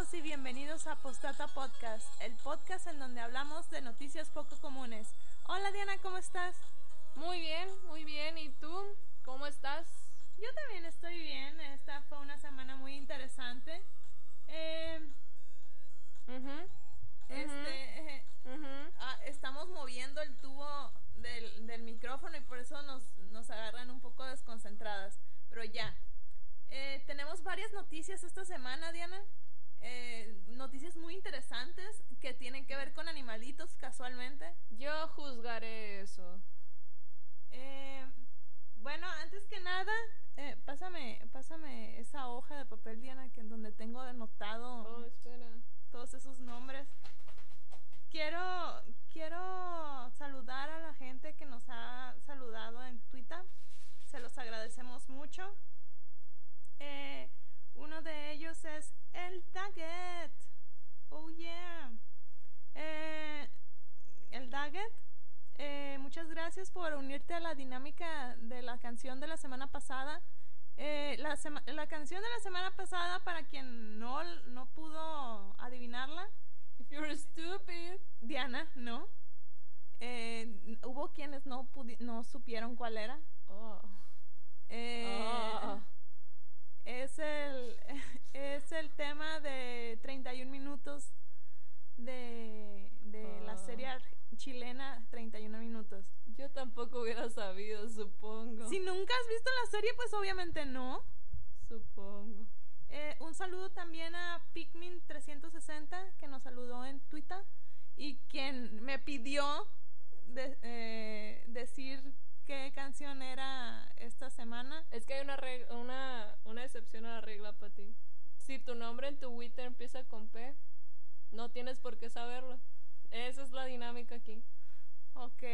y bienvenidos a Postata Podcast, el podcast en donde hablamos de noticias poco comunes. Hola Diana, ¿cómo estás? Muy bien, muy bien. ¿Y tú? ¿Cómo estás? Yo también estoy bien. Esta fue una semana muy interesante. Eh, Ujú, este, eh, ah, estamos moviendo el tubo del, del micrófono y por eso nos, nos agarran un poco desconcentradas. Pero ya. Eh, tenemos varias noticias esta semana, Diana. Eh, noticias muy interesantes que tienen que ver con animalitos casualmente. Yo juzgaré eso. Eh, bueno, antes que nada, eh, pásame, pásame esa hoja de papel, Diana, que en donde tengo anotado Oh, espera. todos esos nombres. Quiero, quiero saludar a la gente que nos ha saludado en Twitter. Se los agradecemos mucho. Eh, uno de ellos es el Daggett. Oh yeah. Eh, el Daggett. eh, muchas gracias por unirte a la dinámica de la canción de la semana pasada. Eh, la, sema- la canción de la semana pasada, para quien no, no pudo adivinarla, If you're stupid. Diana, ¿no? Eh, hubo quienes no, no supieron cuál era. Oh. Eh, Oh. Es, el, es el tema de 31 minutos de, de la Oh. serie chilena 31 minutos. Yo tampoco hubiera sabido, supongo. Si nunca has visto la serie, pues obviamente no. Supongo. Eh, un saludo también a Pikmin360 que nos saludó en Twitter y quien me pidió de- eh, decir qué canción era esta semana. Es que hay una, reg- una, una excepción a la regla para ti. Si tu nombre en tu Twitter empieza con P, no tienes por qué saberlo. Esa es la dinámica aquí. Ok.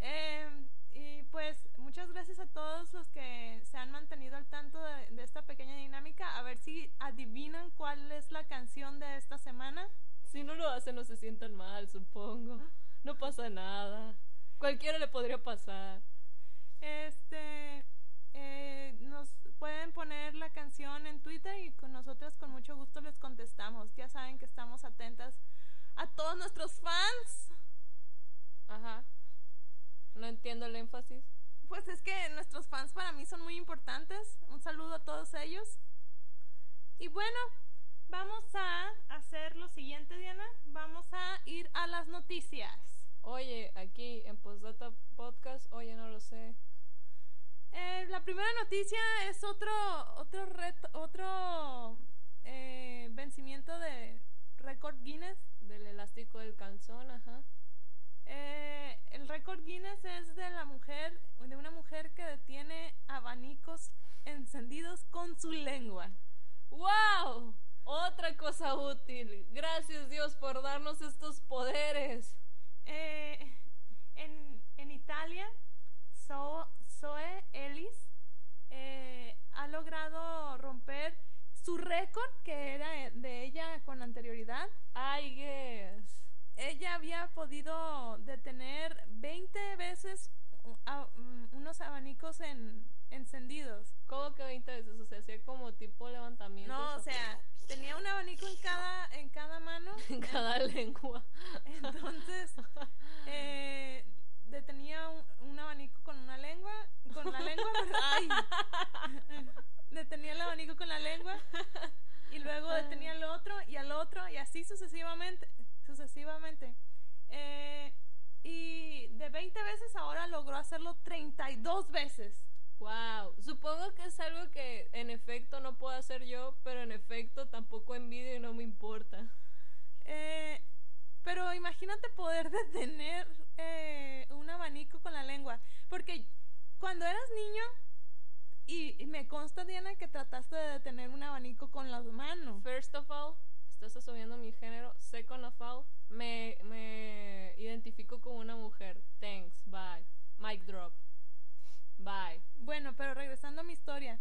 Eh, y pues muchas gracias a todos los que se han mantenido al tanto de, de esta pequeña dinámica. A ver si adivinan cuál es la canción de esta semana. Si no lo hacen, no se sientan mal, supongo. No pasa nada. Cualquiera le podría pasar. Este, eh, nos pueden poner la canción en Twitter y con nosotras con mucho gusto les contestamos. Ya saben que estamos atentas a todos nuestros fans. Ajá. No entiendo el énfasis. Pues es que nuestros fans para mí son muy importantes. Un saludo a todos ellos. Y bueno, vamos a hacer lo siguiente, Diana. Vamos a ir a las noticias. Oye, aquí en Postdata Podcast, oye, no lo sé. Eh, la primera noticia es otro, otro reto, otro eh, vencimiento de récord Guinness. Del elástico del calzón, ajá. Eh, el récord Guinness es de la mujer, de una mujer que detiene abanicos encendidos con su lengua. ¡Wow! Otra cosa útil. Gracias Dios por darnos estos poderes. Eh, en, en Italia, So- Zoe Ellis eh, ha logrado romper su récord que era de ella con anterioridad. I guess. Ella había podido detener 20 veces mm, unos abanicos en, encendidos. ¿Cómo que 20 veces? O sea, hacía como tipo levantamiento. No, o sea, tenía un abanico en cada, en cada mano. en cada lengua. Entonces, eh, detenía un, un abanico con una lengua, con la lengua, ay, detenía el abanico con la lengua y luego detenía el otro y al otro y así sucesivamente, sucesivamente. Eh, y de 20 veces ahora logró hacerlo 32 veces. Wow. Supongo que es algo que en efecto no puedo hacer yo, pero en efecto tampoco envidio y no me importa. Eh, pero imagínate poder detener eh, un abanico con la lengua. Porque cuando eras niño, y, y me consta, Diana, que trataste de detener un abanico con las manos. First of all, estás asumiendo mi género. Second of all, me, me identifico como una mujer. Thanks, bye. Mic drop. Bueno, pero regresando a mi historia,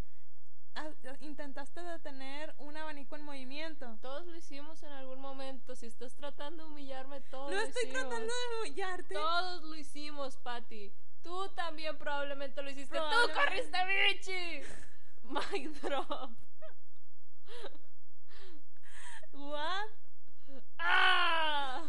ah, intentaste detener un abanico en movimiento. Todos lo hicimos en algún momento. Si estás tratando de humillarme, todos No lo estoy hicimos. tratando de humillarte. Todos lo hicimos, Patty. Tú también probablemente lo hiciste. ¡Tú corriste, Richie! Mic drop. ¿What? ¡Ah!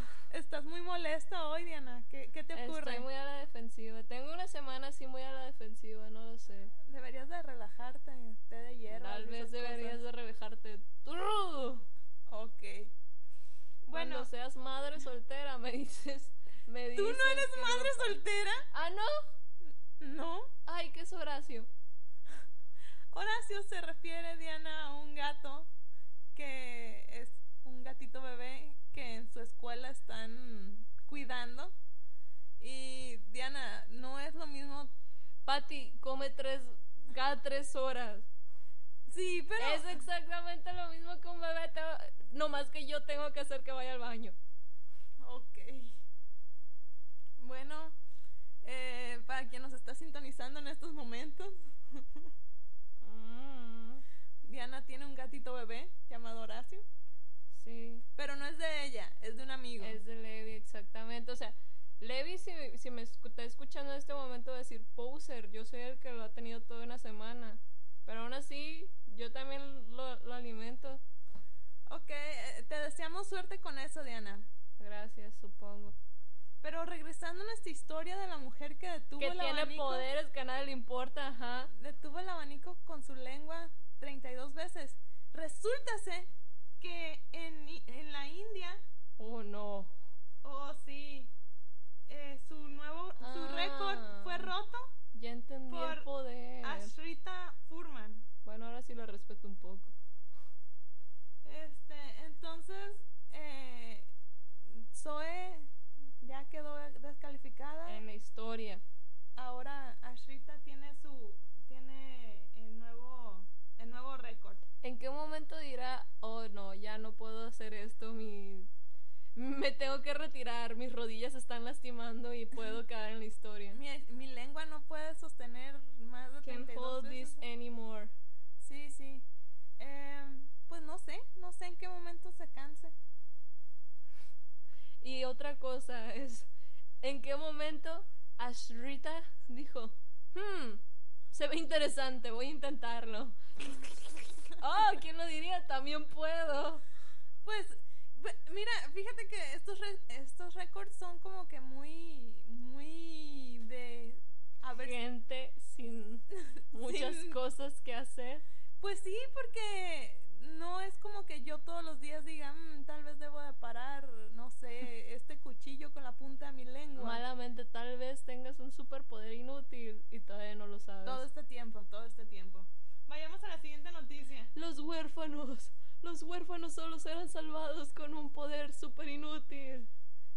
Estás muy molesta hoy, Diana. ¿Qué, qué te ocurre? Estoy muy a la defensiva. Tengo una semana así muy a la defensiva, no lo sé. Deberías de relajarte, té de hierba. Tal vez deberías de rebejarte tú. Ok. Cuando Bueno, seas madre soltera, me dices. Me ¿tú no dices eres madre soltera? Ah, no. No. Ay, ¿qué es Horacio? Horacio se refiere, Diana, a un gato que es un gatito bebé que en su escuela están cuidando. Y Diana, no es lo mismo. Patty come tres, cada tres horas. Sí, pero. Es exactamente lo mismo que un bebé. te- No más que yo tengo que hacer que vaya al baño. Ok. Bueno, eh, para quien nos está sintonizando en estos momentos, Mm, Diana tiene un gatito bebé llamado Horacio, sí. pero no es de ella, es de un amigo. Es de Levi, exactamente. O sea, Levi, si, si me está escuchando en este momento, decir poser. Yo soy el que lo ha tenido toda una semana. Pero aún así, yo también lo, lo alimento. Ok, eh, te deseamos suerte con eso, Diana. Gracias, supongo. Pero regresando a nuestra historia de la mujer que detuvo que el tiene abanico, poderes que a nadie le importa, ajá. detuvo el abanico con su lengua 32 veces. Resultase que en, en la India, Oh, no. oh sí, eh, su nuevo, su Ah. récord fue roto Ya entendí Por el poder. Ashrita Furman. Bueno, ahora sí lo respeto un poco. Este, entonces, eh, Zoe ya quedó descalificada. En la historia. Ahora Ashrita tiene su, tiene el nuevo, el nuevo récord. ¿En qué momento dirá, oh no, ya no puedo hacer esto, mi... me tengo que retirar, mis rodillas se están lastimando y puedo quedar en la historia? Mi, mi lengua no puede sostener más de Can't 32 hold veces. this anymore. Sí, sí. Em, pues no sé, no sé en qué momento se canse. Y otra cosa es, ¿en qué momento Ashrita dijo, hmm, se ve interesante, voy a intentarlo? oh, ¿quién lo diría? También puedo. Pues, mira, fíjate que estos re- estos récords son como que muy, muy de... A ver, Gente sin muchas Sin- cosas que hacer. Pues sí, porque no es como que yo todos los días diga, "Mm, tal vez debo de parar, no sé, este cuchillo con la punta de mi lengua. Malamente, tal vez tengas un superpoder inútil y todavía no lo sabes. Todo este tiempo, todo este tiempo. Vayamos a la siguiente noticia. Los huérfanos. Los huérfanos solo serán salvados con un poder super inútil.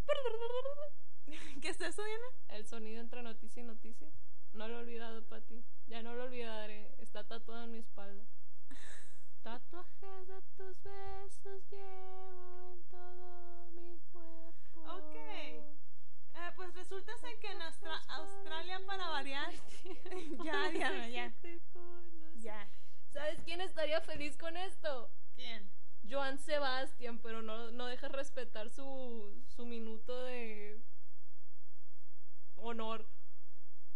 ¿Qué es eso, Diana? El sonido entre noticia y noticia. No lo he olvidado, Pati. Ya no lo olvidaré. Está tatuado en mi espalda. Tatuajes de tus besos llevo en todo mi cuerpo. Ok. Eh, pues resulta ser que en Austra- Australia, para variar, Ya, Diana, ya. Ya. ¿Sabes quién estaría feliz con esto? ¿Quién? Joan Sebastián, pero no, no deja respetar su, su minuto de honor.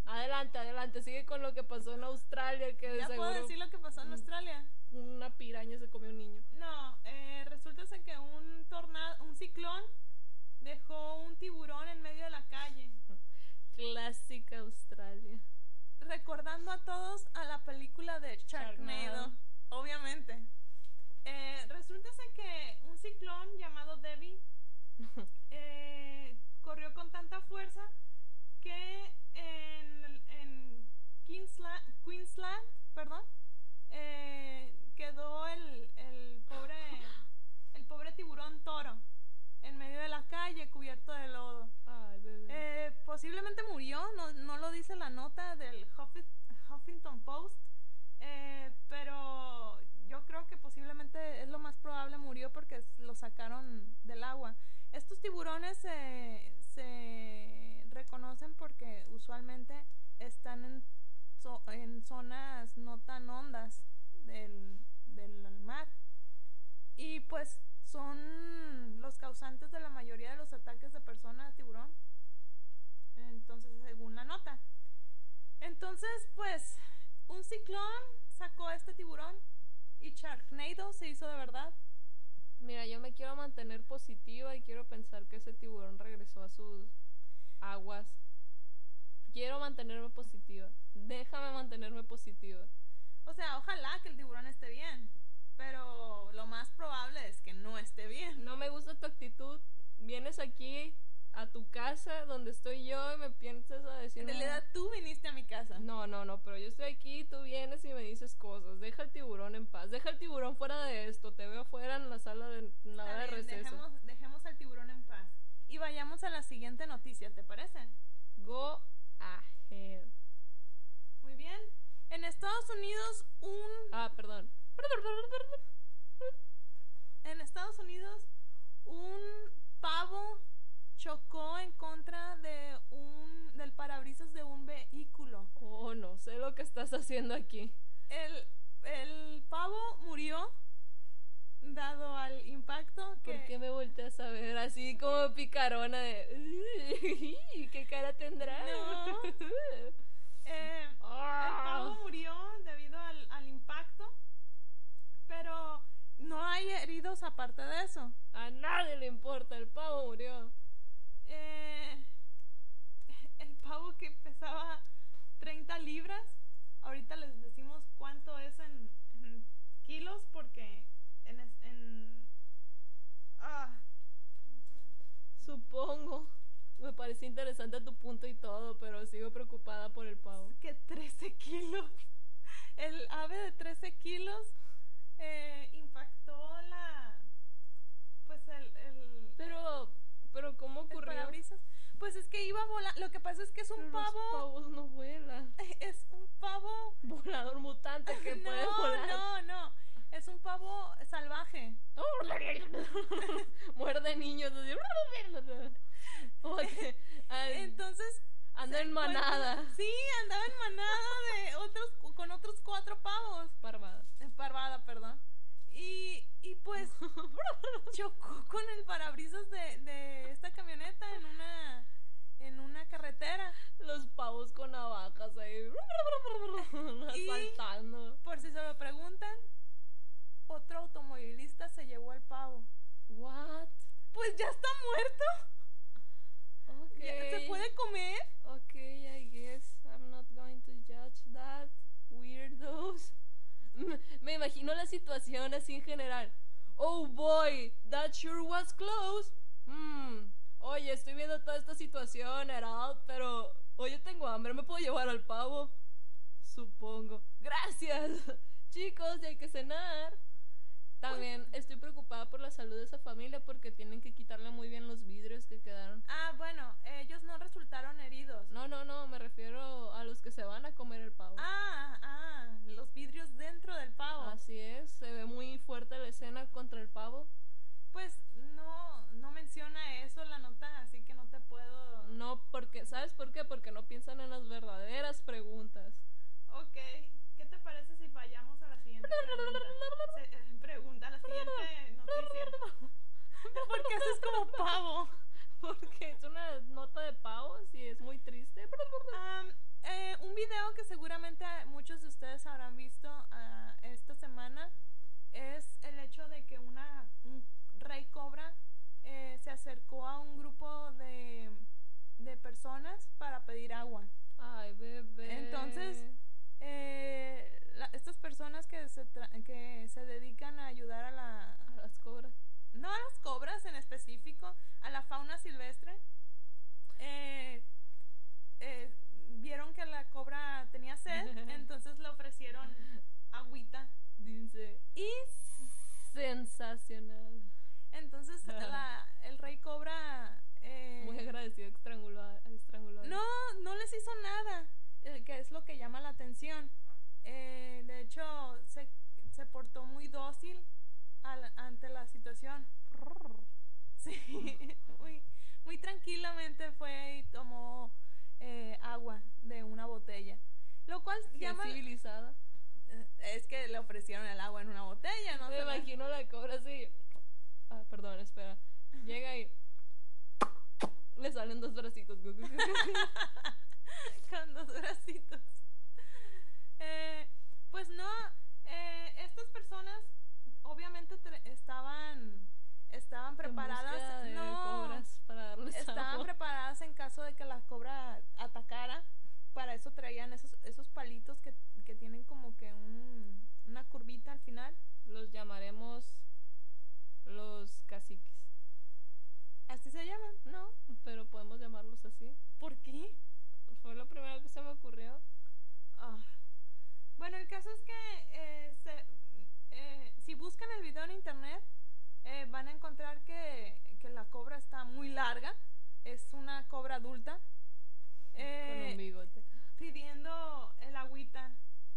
Adelante, adelante, sigue con lo que pasó en Australia, que de ¿Ya puedo decir lo que pasó en. Australia? una piraña se comió un niño. No, eh, resulta ser que un tornado, un ciclón dejó un tiburón en medio de la calle. Clásica Australia. recordando a todos a la película de Sharknado, Sharknado. obviamente. Eh, resulta ser que un ciclón llamado Debbie eh, corrió con tanta fuerza que en, en Queensland, Queensland perdón, eh, quedó el, el pobre el pobre tiburón toro en medio de la calle cubierto de lodo. Ay. Eh, posiblemente murió, no, no lo dice la nota del Huffi- Huffington Post, eh, pero yo creo que posiblemente es lo más probable murió porque lo sacaron del agua. Estos tiburones se- reconocen porque usualmente están en, zo- en zonas no tan hondas del, mar. Y pues son los causantes de la mayoría de los ataques de persona a tiburón. Entonces, según la nota. Entonces, pues, un ciclón sacó a este tiburón y Sharknado se hizo de verdad. Mira, yo me quiero mantener positiva y quiero pensar que ese tiburón regresó a sus aguas. Quiero mantenerme positiva. Déjame mantenerme positiva. O sea, ojalá que el tiburón esté bien. Pero lo más probable es que no esté bien. No me gusta tu actitud. Vienes aquí a tu casa donde estoy yo y me piensas a decir... En realidad tú viniste a mi casa. No, no, no, pero yo estoy aquí, tú vienes y me dices cosas. Deja el tiburón en paz. Deja el tiburón fuera de esto. Te veo afuera en la sala de en la hora de receso. dejemos, dejemos al tiburón en paz. Y vayamos a la siguiente noticia, ¿te parece? Go ahead. Muy bien. En Estados Unidos, un. Ah, perdón. En Estados Unidos, un pavo chocó en contra de un. del parabrisas de un vehículo. Oh, no sé lo que estás haciendo aquí. El, el pavo murió dado al impacto que. ¿Por qué me volteas a ver así como picarona de... ¿Qué cara tendrá? No. Eh, El pavo murió debido al, al impacto, pero no hay heridos aparte de eso. A nadie le importa, el pavo murió. Eh, el pavo que pesaba 30 libras, ahorita les decimos cuánto es en, en kilos porque en... es- en ah, Supongo. Me parece interesante tu punto y todo, pero sigo preocupada por el pavo. que 13 kilos. El ave de 13 kilos eh, impactó la... Pues el... el Pero, pero ¿cómo el ocurrió? parabrisas. Pues es que iba volando. Lo que pasa es que es Pero un los pavo. pavos no vuelan. Es un pavo. Volador mutante que puede no, volar. no, no. Es un pavo salvaje. Muerde niños. así. Ok, ay, Entonces. Anda en manada. Sí, andaba en manada de otros con otros cuatro pavos. Parvada. En parvada, perdón. Y, y pues chocó con el parabrisas de, de esta camioneta en una en una carretera. Los pavos con navajas ahí. Y- Asaltando. Por si se lo preguntan, otro automovilista se llevó al pavo. What? Pues ya está muerto. Ok. Ya ¿Se puede comer? Ok, I guess I'm not going to judge that. Weirdos. Me- imagino la situación así en general. Oh boy, that sure was close. Hmm. Oye, estoy viendo toda esta situación, Herald, pero oye, tengo hambre, ¿me puedo llevar al pavo? Supongo. Gracias. Chicos, ya hay que cenar. También estoy preocupada por la salud de esa familia porque tienen que quitarle muy bien los vidrios que quedaron. Ah, bueno, ellos no resultaron heridos. No, no, no, me refiero a los que se van a comer el pavo. Ah, ah, los vidrios dentro del pavo. Así es, se ve muy fuerte la escena contra el pavo. Pues no, no menciona eso la nota, así que no te puedo. No, porque, ¿sabes por qué? Porque no piensan en las verdaderas preguntas. Ok, ¿qué te parece si vayamos a pregunta? Eh, pregunta, la siguiente noticia. ¿Por qué haces como pavo? Porque es una nota de pavos y es muy triste. Am, eh, un video que seguramente muchos de ustedes habrán visto ah, esta semana es el hecho de que una un rey cobra eh, se acercó a un grupo de, de personas para pedir agua. Ay, bebé. Entonces, eh, la- estas personas que se, tra- que se dedican a ayudar a la... A las cobras. No a las cobras en específico, a la fauna silvestre, eh, eh, vieron que la cobra tenía sed, entonces le ofrecieron agüita. Dice, Y sensacional. entonces la- el rey cobra... eh, Muy agradecido, estrangulado. estrangulado. No, no les hizo nada, eh, que es lo que llama la atención. Eh, de hecho, se, se portó muy dócil al- ante la situación. Sí, muy, muy tranquilamente fue y tomó eh, agua de una botella. Lo cual llama... civilizada. eh, Es que le ofrecieron el agua en una botella, ¿no? Me imagino la cobra así. Ah, perdón, espera. Llega y. Le salen dos bracitos. con dos bracitos. Eh, pues no, eh, estas personas obviamente estaban estaban En preparadas. de no, cobras para darles estaban agua. preparadas en caso de que la cobra atacara. Para eso traían esos, esos palitos que, que tienen como que un, una curvita al final. Los llamaremos los caciques. Así se llaman. No, pero podemos llamarlos así. ¿Por qué? Fue lo primero que se me ocurrió. Ah. Bueno, el caso es que eh, se- eh, si buscan el video en internet eh, van a encontrar que, que la cobra está muy larga. Es una cobra adulta. Con eh, un bigote. pidiendo el agüita.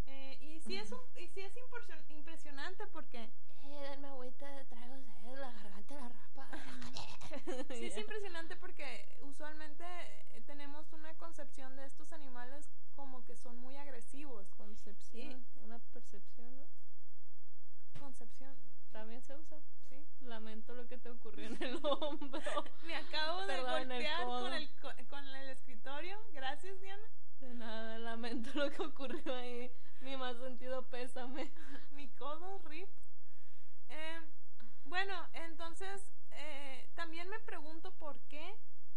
Eh, y sí es, un- y sí es impresio- impresionante porque Eh, denme agüita, traigo sed, la garganta la rapa. sí es impresionante porque usualmente tenemos una concepción de estos animales como que son muy agresivos. Concepción, una percepción, ¿no? También se usa. sí. Lamento lo que te ocurrió en el hombro. Me acabo de Perdón, golpear con el, co- con el escritorio. Gracias, Diana. De nada, lamento lo que ocurrió ahí. Mi más sentido pésame. Mi codo, rip. Eh, bueno, entonces eh, también me pregunto por qué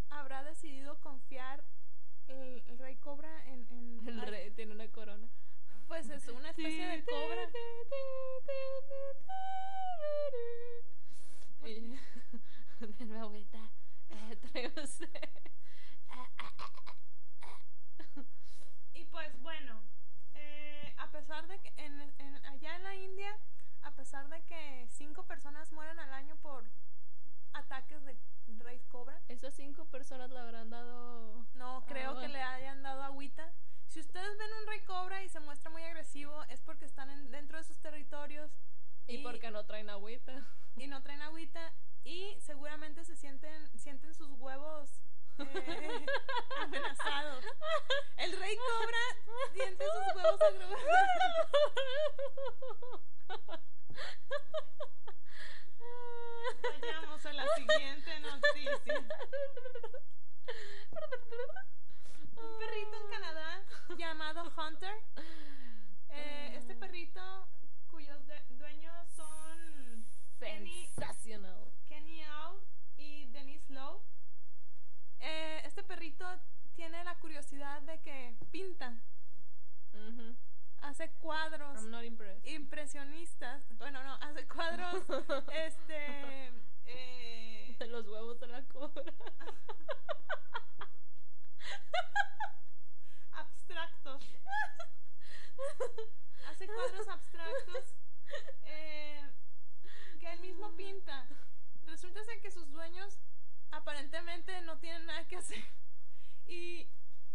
habrá decidido confiar el, el rey cobra en... en- El ay, rey tiene una corona. Pues es una especie de cobra. Y- Denme agüita. Eh. Y pues bueno, eh, a pesar de que en, en- allá en la India, a pesar de que cinco personas mueren al año por ataques de rey cobra, Esas cinco personas le habrán dado. no creo agua. que le hayan dado agüita. Si ustedes ven un rey cobra y se muestra muy agresivo, es porque están en- dentro de sus territorios Y porque no traen agüita. y no traen agüita y seguramente se sienten sienten sus huevos eh, amenazados. El rey cobra siente sus huevos amenazados. Vayamos a la siguiente noticia. Un perrito en Canadá llamado Hunter. Eh, este perrito cuyos de- dueños son Kenny, Sensacional. Kenny Au y Denise Lowe. Eh, este perrito tiene la curiosidad de que pinta, Ujú. hace cuadros I'm not impressed. impresionistas. Bueno, no, hace cuadros, este, eh, De los huevos de la cobra. abstractos. Hace cuadros abstractos eh, que él mismo pinta. Resulta ser que sus dueños aparentemente no tienen nada que hacer. Y,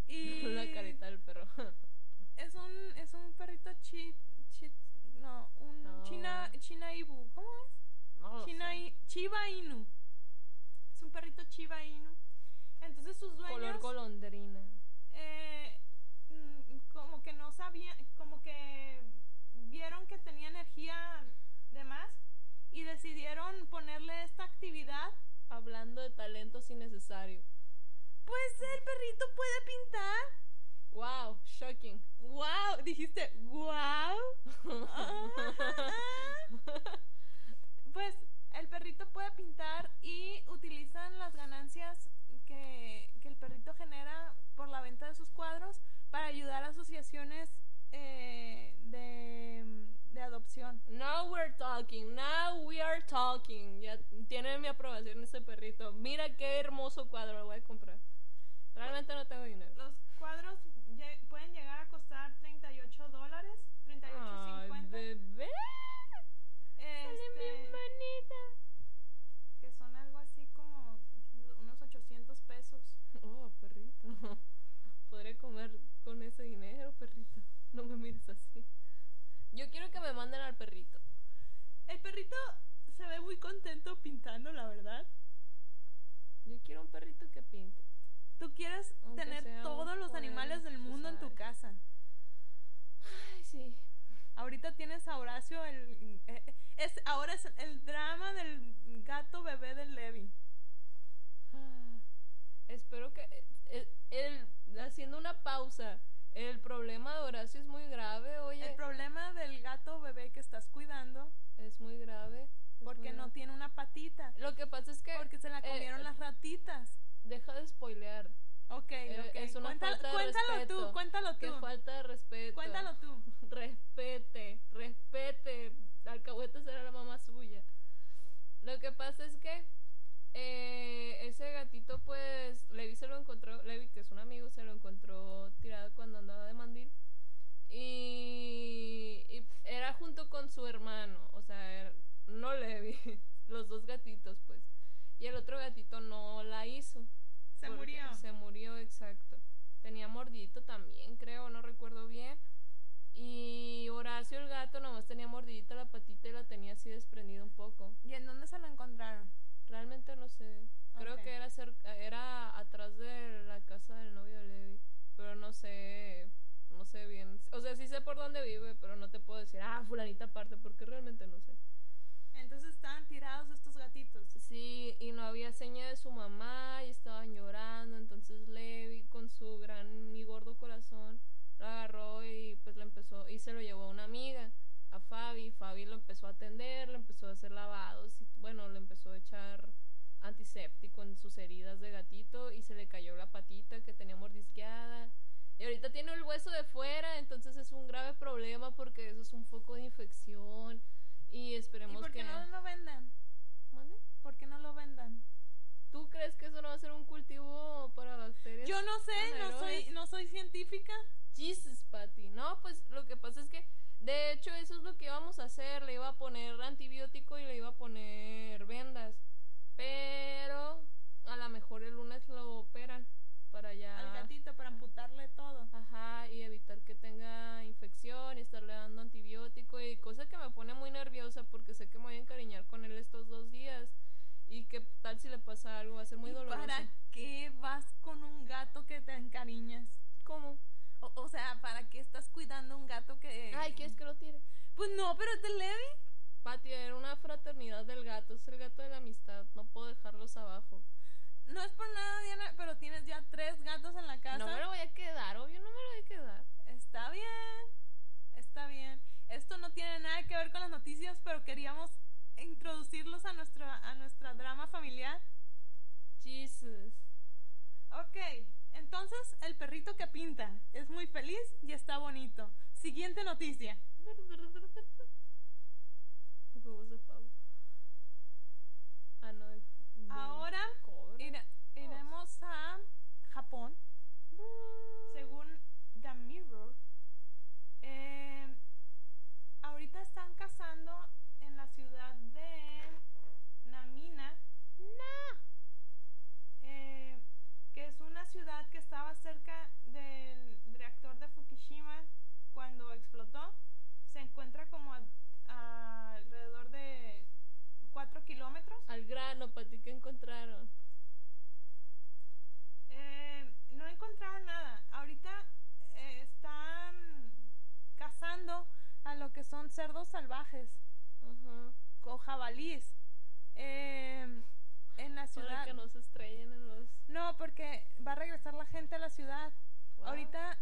y La carita del perro. es un es un perrito chi, chi- no, un No. china china ibu, ¿cómo es? I- Chiba Inu. Es un perrito Chiba Inu. Entonces sus dueños Color golondrina. eh, mm, como que no sabían, como que vieron que tenía energía de más y decidieron ponerle esta actividad. Hablando de talentos innecesarios. Pues el perrito puede pintar. Wow, shocking. Wow, dijiste wow. pues el perrito puede pintar y utilizan las ganancias que, que el perrito genera por la venta de sus cuadros para ayudar a asociaciones eh, de, de adopción. Now we're talking, now we are talking. Ya tiene mi aprobación ese perrito. Mira qué hermoso cuadro, lo voy a comprar. Realmente no tengo dinero. Los cuadros pueden llegar a costar 38 dólares, Ay, 38.50, bebé. Salen este, bien bonita. que son algo así como unos 800 pesos. Oh, perrito. Podré comer con ese dinero, perrito. No me mires así. Yo quiero que me manden al perrito. El perrito se ve muy contento pintando, la verdad. Yo quiero un perrito que pinte. Tú quieres Aunque tener todos los animales del mundo en tu casa. Ay, sí. Ahorita tienes a Horacio, el, eh, es, ahora es el drama del gato bebé del Levi. Espero que eh, el, haciendo una pausa. El problema de Horacio es muy grave, oye. El problema del gato bebé que estás cuidando es muy grave. Porque muy no tiene una patita. Lo que pasa es que. Porque se la eh, comieron las ratitas. Deja de spoilear. Ok, Eh, ok. es una Cuéntalo, falta de cuéntalo respeto. tú, cuéntalo Qué tú. falta de respeto. Cuéntalo tú. Respete, respete. Alcahueta será la mamá suya. Lo que pasa es que eh, ese gatito, pues, Levi se lo encontró, Levi, que es un amigo, se lo encontró tirado cuando andaba de mandil. Y, y era junto con su hermano, o sea, era- no Levi, los dos gatitos, pues. Y el otro gatito no la hizo. Se murió. Se murió, exacto. Tenía mordidito también, creo, no recuerdo bien. Y Horacio el gato nomás tenía mordidita la patita y la tenía así desprendida un poco. ¿Y en dónde se lo encontraron? Realmente no sé. Creo que era cerca, era atrás de la casa del novio de Levi, pero no sé, no sé bien. O sea, sí sé por dónde vive, pero no te puedo decir, ah, fulanita aparte, porque realmente no sé. Entonces estaban tirados estos gatitos. Sí, y no había seña de su mamá y estaban llorando, entonces Levi con su gran y gordo corazón lo agarró y pues le empezó y se lo llevó a una amiga, a Fabi, Fabi lo empezó a atender, le empezó a hacer lavados y bueno, le empezó a echar antiséptico en sus heridas de gatito y se le cayó la patita que tenía mordisqueada. Y ahorita tiene el hueso de fuera, entonces es un grave problema porque eso es un foco de infección y ¿Y esperemos por qué que no lo vendan? ¿Mande? ¿Por qué no lo vendan? ¿Tú crees que eso no va a ser un cultivo para bacterias? Yo no sé, no soy, no soy científica. Jesus, Patty. No, pues lo que pasa es que, de hecho, eso es lo que íbamos a hacer. Le iba a poner antibiótico y le iba a poner vendas. Pero a lo mejor el lunes lo operan para ya. Al gatito para amputarle todo. Ajá, y evitar que tenga infección y estarle dando antibiótico y cosa que me pone muy nerviosa porque sé que me voy a encariñar con él estos dos días y que tal si le pasa algo va a ser muy ¿Y doloroso. ¿Para qué vas con un gato que te encariñas? ¿Cómo? O, o sea, ¿para qué estás cuidando un gato que... Ay, ¿quieres que lo tire? Pues no, pero es de Levi. Pati, era una fraternidad del gato, es el gato de la amistad, no puedo dejarlos abajo. No es por nada, Diana, pero tienes ya tres gatos en la casa. No me lo voy a quedar, obvio, no me lo voy a quedar. Está bien, está bien. Esto no tiene nada que ver con las noticias, pero queríamos introducirlos a nuestra, a nuestra drama familiar. Jesus. Ok, entonces el perrito que pinta es muy feliz y está bonito. Siguiente noticia. Ah, no. Ahora ira- iremos a Japón. Según The Mirror, eh, ahorita están cazando en la ciudad de Namina, eh, que es una ciudad que estaba cerca del reactor de Fukushima cuando explotó. Se encuentra como a, a alrededor de 4 kilómetros. Al grano, Pati, ¿qué encontraron? Eh, no encontraron nada. Ahorita eh, están cazando a lo que son cerdos salvajes Ajá. o jabalíes eh, en la Para ciudad. que no se estrellen en los. No, porque va a regresar la gente a la ciudad. Wow. Ahorita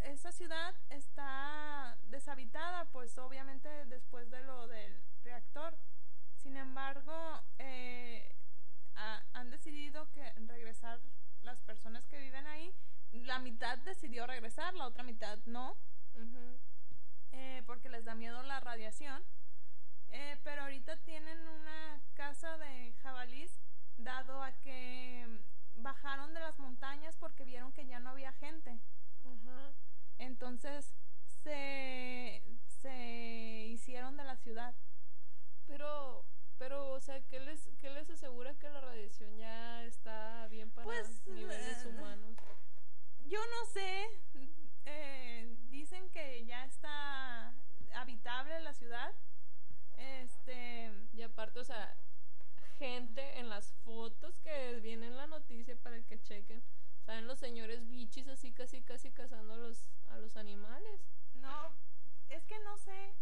esa ciudad está deshabitada, pues obviamente después de lo del reactor. Sin embargo, eh, ha- han decidido que regresar las personas que viven ahí. La mitad decidió regresar, la otra mitad no, eh, porque les da miedo la radiación. Eh, pero ahorita tienen una casa de jabalís, dado a que bajaron de las montañas porque vieron que ya no había gente. Ajá. Entonces se, se hicieron de la ciudad. Pero, pero, o sea, ¿qué les, qué les asegura que la radiación ya está bien para Pues, niveles eh, humanos? Yo no sé, eh, dicen que ya está habitable la ciudad. Este, Y aparte, o sea, gente en las fotos que vienen en la noticia para que chequen. Salen los señores bichis así casi casi cazando a los, a los animales. no, es que no sé,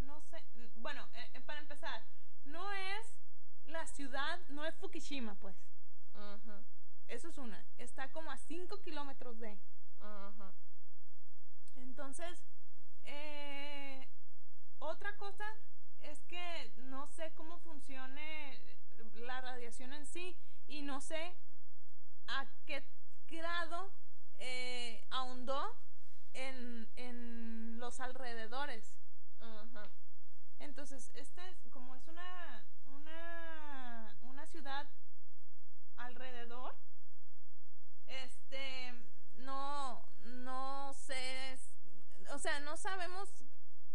no sé. Bueno, eh, eh, para empezar, no es la ciudad, no es Fukushima, pues. Ajá, Eso es una. Está como a 5 kilómetros de. ajá. Entonces, eh, otra cosa es que no sé cómo funcione la radiación en sí y no sé a qué grado eh, ahondó en, en los alrededores. Entonces, este es, como es una, una, una ciudad alrededor, este, no, no sé, o sea, no sabemos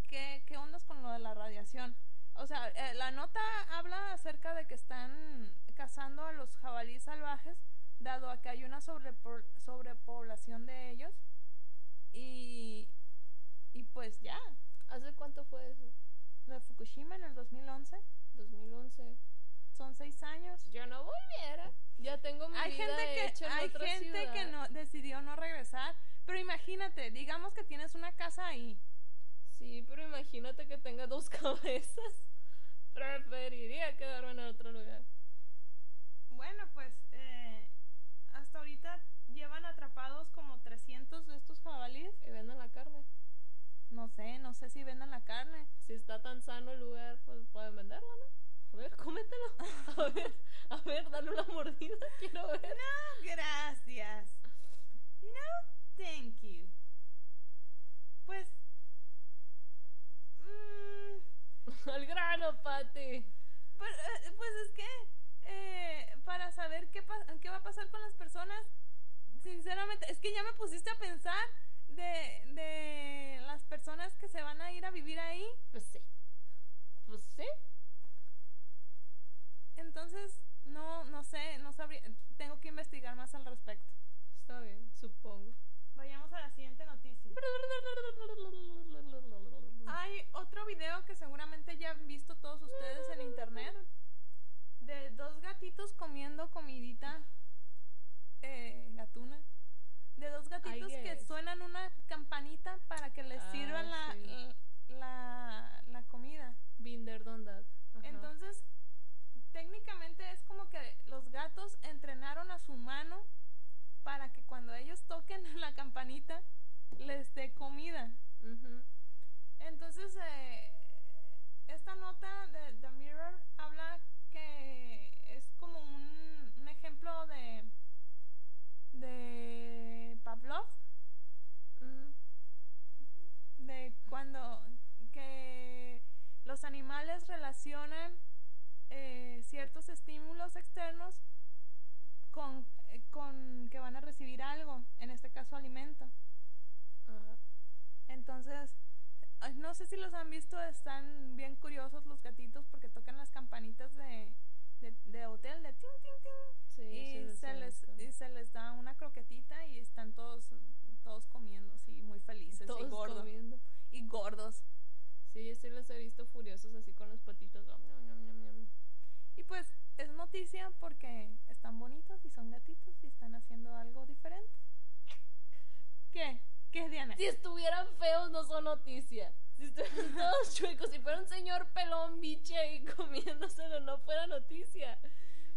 qué, qué ondas con lo de la radiación. O sea, eh, la nota habla acerca de que están cazando a los jabalíes salvajes, dado a que hay una sobrepo- sobrepoblación de ellos. Y, y pues ya, ¿Hace cuánto fue eso? de Fukushima en el 2011. 2011. Son seis años. Yo no volviera. Ya tengo mi Hay vida gente hecha que, en hay otra gente que no decidió no regresar. Pero imagínate, digamos que tienes una casa ahí. Sí, pero imagínate que tenga dos cabezas. Preferiría quedarme en otro lugar. Bueno, pues eh, hasta ahorita llevan atrapados como 300 de estos jabalíes. Y venden la carne. No sé, no sé si vendan la carne. Si está tan sano el lugar, pues pueden venderlo, ¿no? A ver, cómetelo. A ver, a ver, dale una mordida. Quiero ver. No, gracias. No, thank you. Pues... mm, Al grano, Pati. Pues, eh, pues es que eh, para saber qué, qué va a pasar con las personas, sinceramente, es que ya me pusiste a pensar de, de las personas que se van a ir a vivir ahí. Pues sí. Pues sí. Entonces, no, no sé, no sabría, tengo que investigar más al respecto. Está bien, supongo. Vayamos a la siguiente noticia. Hay otro video que seguramente ya han visto todos ustedes en internet de dos gatitos comiendo comidita eh, gatuna. De dos gatitos que suenan una campanita para que les Ah, sirvan la, sí. la, la comida. Binder. Entonces, técnicamente es como que los gatos entrenaron a su mano para que cuando ellos toquen la campanita les dé comida. Entonces, eh, esta nota de The Mirror habla que es como un, un ejemplo de, de Pavlov, Ujú. de cuando que los animales relacionan eh, ciertos estímulos externos con, eh, con que van a recibir algo, en este caso alimento. Entonces, ay, no sé si los han visto, están bien curiosos los gatitos porque tocan las campanitas de, de, de hotel de ting, ting, ting. Sí, y, los se les, y se les da una croquetita y están todos, todos comiendo, sí, muy felices y Todos gordos. comiendo. Y gordos. Sí, yo sí los he visto furiosos así con ñam, ñam. Y pues es noticia porque están bonitos y son gatitos y están haciendo algo diferente. ¿Qué? ¿Qué, Diana? Si estuvieran feos, no son noticia. Si estuvieran todos chuecos, si fuera un señor pelón biche ahí comiéndoselo, no fuera noticia.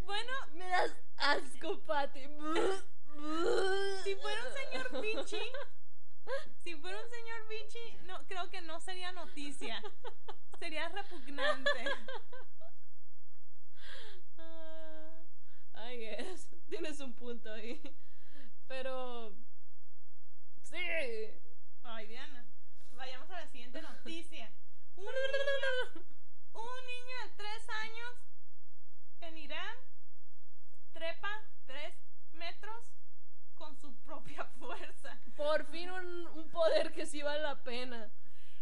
Bueno, Me das asco, Pati. si fuera un señor bichi, si fuera un señor bichi, no, creo que no sería noticia. Sería repugnante. Ah, I guess. Tienes un punto ahí. Pero. Sí. Ay, Diana. Vayamos a la siguiente noticia. Un niño, un niño de tres años en Irán trepa tres metros con su propia fuerza. Por fin un, un poder que sí vale la pena.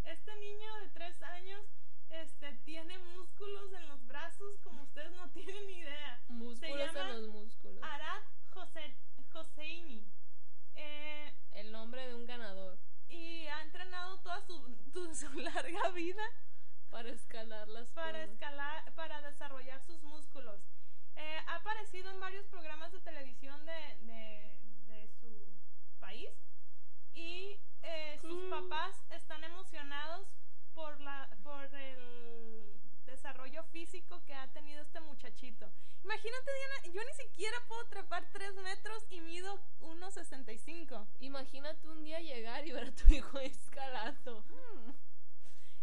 Este niño de tres años este, tiene músculos en los brazos como ustedes no tienen idea. Músculos llama en los músculos. Arad Jose, Joseini. Eh, El nombre de un ganador. y ha entrenado toda su, tu- su larga vida Para escalar las para cosas. escalar, para desarrollar sus músculos. Eh, ha aparecido en varios programas de televisión de, de, de su país y eh, sus Mm. papás están emocionados por, la, por el desarrollo físico que ha tenido este muchachito. Imagínate, siquiera puedo trepar 3 metros y mido 1,65. Imagínate un día llegar y ver a tu hijo escalando. Hmm.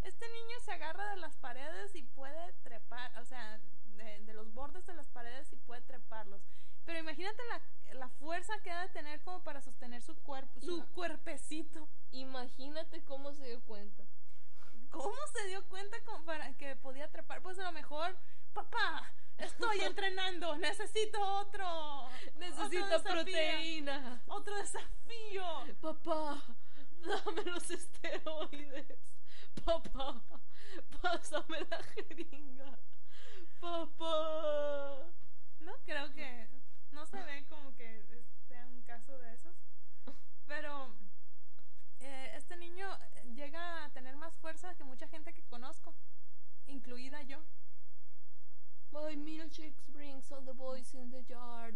Este niño se agarra de las paredes y puede trepar, o sea, de, de los bordes de las paredes y puede treparlos. Pero imagínate la, la fuerza que ha de tener como para sostener su cuerpo, su Ima- cuerpecito. Imagínate cómo se dio cuenta. ¿Cómo se dio cuenta como para que podía trepar? Pues a lo mejor, papá, estoy entrenando, necesito otro. Necesito otro desafío, proteína. Otro desafío. Papá, dame los esteroides. Papá, pásame la jeringa. Papá. No creo que, no se ve como que sea un caso de esos. Pero eh, este niño llega a tener más fuerza que mucha gente que conozco, incluida yo. My milkshake brings all the boys in the yard,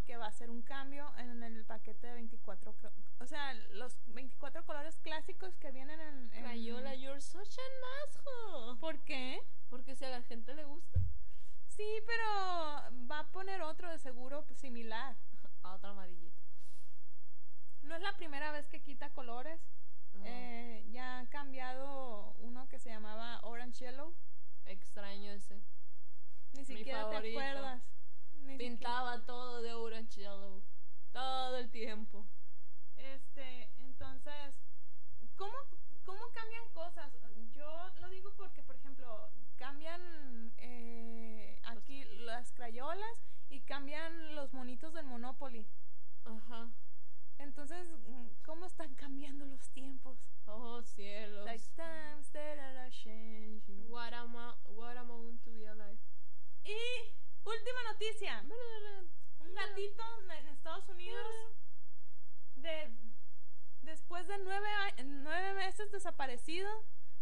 a que va a ser un cambio en el paquete de 24, cro- o sea, los 24 colores clásicos que vienen en... en- Crayola, you're such an asshole. ¿Por qué? Porque si a la gente le gusta, Sí, pero va a poner otro de seguro similar. a otro amarillito. No es la primera vez que quita colores. No. Eh, ya ha cambiado uno que se llamaba Orange Yellow. Extraño ese. Ni siquiera te acuerdas. Ni siquiera- Pintaba todo de orange yellow. Todo el tiempo. Este, entonces, ¿cómo, ¿cómo cambian cosas? Yo lo digo porque, por ejemplo, cambian eh, aquí las crayolas y cambian los monitos del Monopoly. Ajá. Entonces, ¿cómo están cambiando los tiempos? Oh, cielos. Like times that are changing. What am I, what am I to be alive? Y última noticia. Un gatito en Estados Unidos de después de nueve, a- nueve meses desaparecido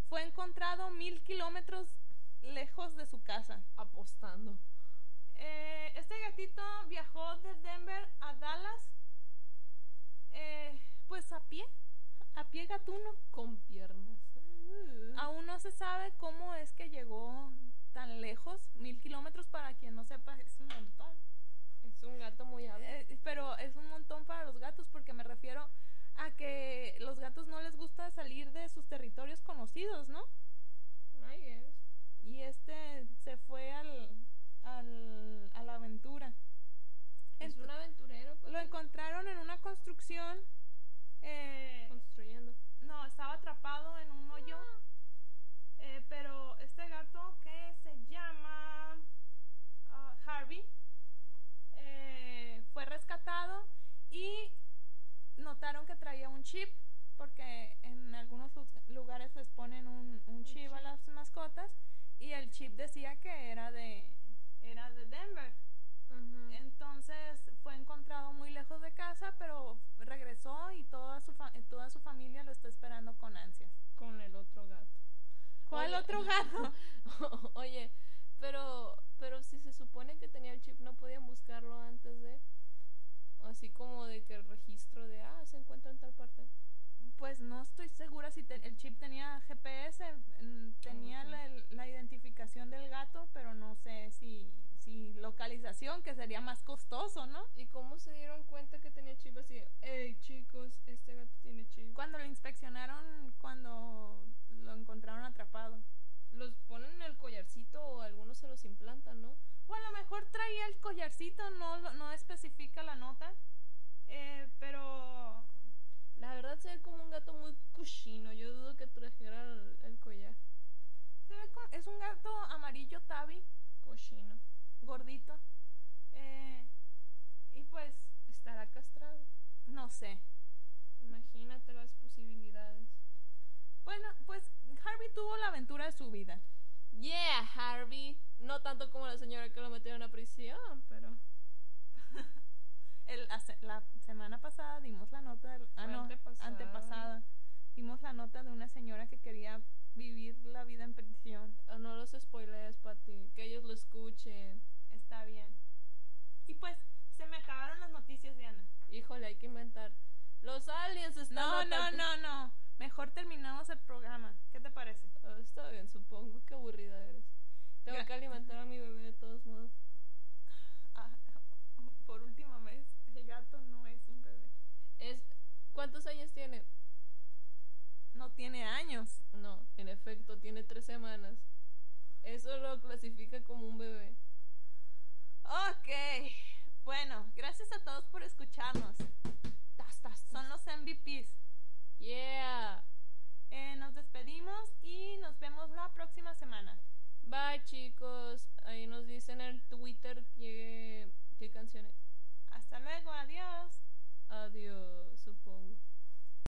fue encontrado mil kilómetros lejos de su casa. Apostando. Eh, este gatito viajó de Denver a Dallas, eh, pues a pie, a pie gatuno. Con piernas. Aún no se sabe cómo es que llegó tan lejos, mil kilómetros para quien no sepa es un montón. Es un gato muy hábil. Eh, pero es un montón para los gatos porque me refiero a que los gatos no les gusta salir de sus territorios conocidos, ¿no? I guess. Y este se fue al, al a la aventura. Es Ent- un aventurero. pues, lo encontraron en una construcción. eh, construyendo. no, estaba atrapado en un hoyo. Eh, pero este gato que se llama ah, Harvey eh, fue rescatado y notaron que traía un chip porque en algunos lu- lugares les ponen un, un chip a las mascotas y el chip decía que era de era de Denver. Entonces fue encontrado muy lejos de casa, pero regresó y toda su fa- toda su familia lo está esperando con ansias. Con el otro gato. ¿Cuál Oye. otro gato? Oye, pero, pero si se supone que tenía el chip, ¿no podían buscarlo antes de? Así como de que el registro de, ah, se encuentra en tal parte. Pues no estoy segura si te- el chip tenía GPS, tenía la, la identificación del gato, pero no sé si, localización, que sería más costoso, ¿no? ¿Y cómo se dieron cuenta que tenía chip así? Hey, chicos, este gato tiene chip. Cuando lo inspeccionaron, cuando lo encontraron atrapado. Los ponen en el collarcito o algunos se los implantan, ¿no? O a lo mejor traía el collarcito, no, lo- no especifica la nota. Eh, pero La verdad se ve como un gato muy cochino. Yo dudo que trajera el, el collar. se ve como, es un gato amarillo tabi, Cochino. Gordito. Eh, y pues, Estará castrado. no sé. Imagínate las posibilidades. Bueno, pues Harvey tuvo la aventura de su vida. Yeah, Harvey. No tanto como la señora que lo metieron a prisión, pero. El, hace- la semana pasada dimos la nota del, ah, no, antepasada. antepasada. Dimos la nota de una señora que quería vivir la vida en prisión. No los spoilees, Pati. Que ellos lo escuchen. Está bien. Y pues se me acabaron las noticias, Diana. Híjole, hay que inventar. Los aliens están. No, no, no, no. Mejor terminamos el programa. ¿Qué te parece? Ah, está bien, supongo. Qué aburrida eres. Tengo Gra- que alimentar a mi bebé de todos modos. Ah, por última vez, el gato no es un bebé. Es. ¿Cuántos años tiene? No tiene años. No, en efecto, tiene tres semanas. Eso lo clasifica como un bebé. Ok. Bueno, gracias a todos por escucharnos. Tas, tas, tas. Son los MVPs. Yeah. Eh, nos despedimos y nos vemos la próxima semana. Bye, chicos. Ahí nos dicen en Twitter qué, qué canciones. Hasta luego, adiós. Adiós, supongo.